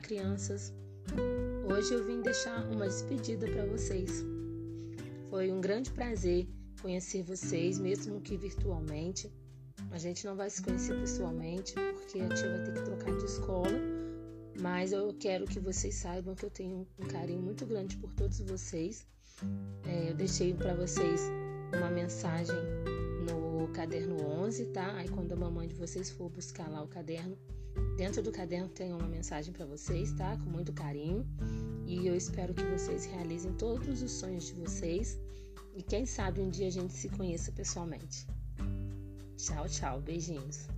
crianças. Hoje eu vim deixar uma despedida para vocês. Foi um grande prazer conhecer vocês, mesmo que virtualmente. A gente não vai se conhecer pessoalmente, porque a tia vai ter que trocar de escola. Mas eu quero que vocês saibam que eu tenho um carinho muito grande por todos vocês. É, eu deixei para vocês uma mensagem no caderno 11, tá? Aí quando a mamãe de vocês for buscar lá o caderno, dentro do caderno tem uma mensagem para vocês, tá? Com muito carinho. E eu espero que vocês realizem todos os sonhos de vocês e quem sabe um dia a gente se conheça pessoalmente. Tchau, tchau, beijinhos.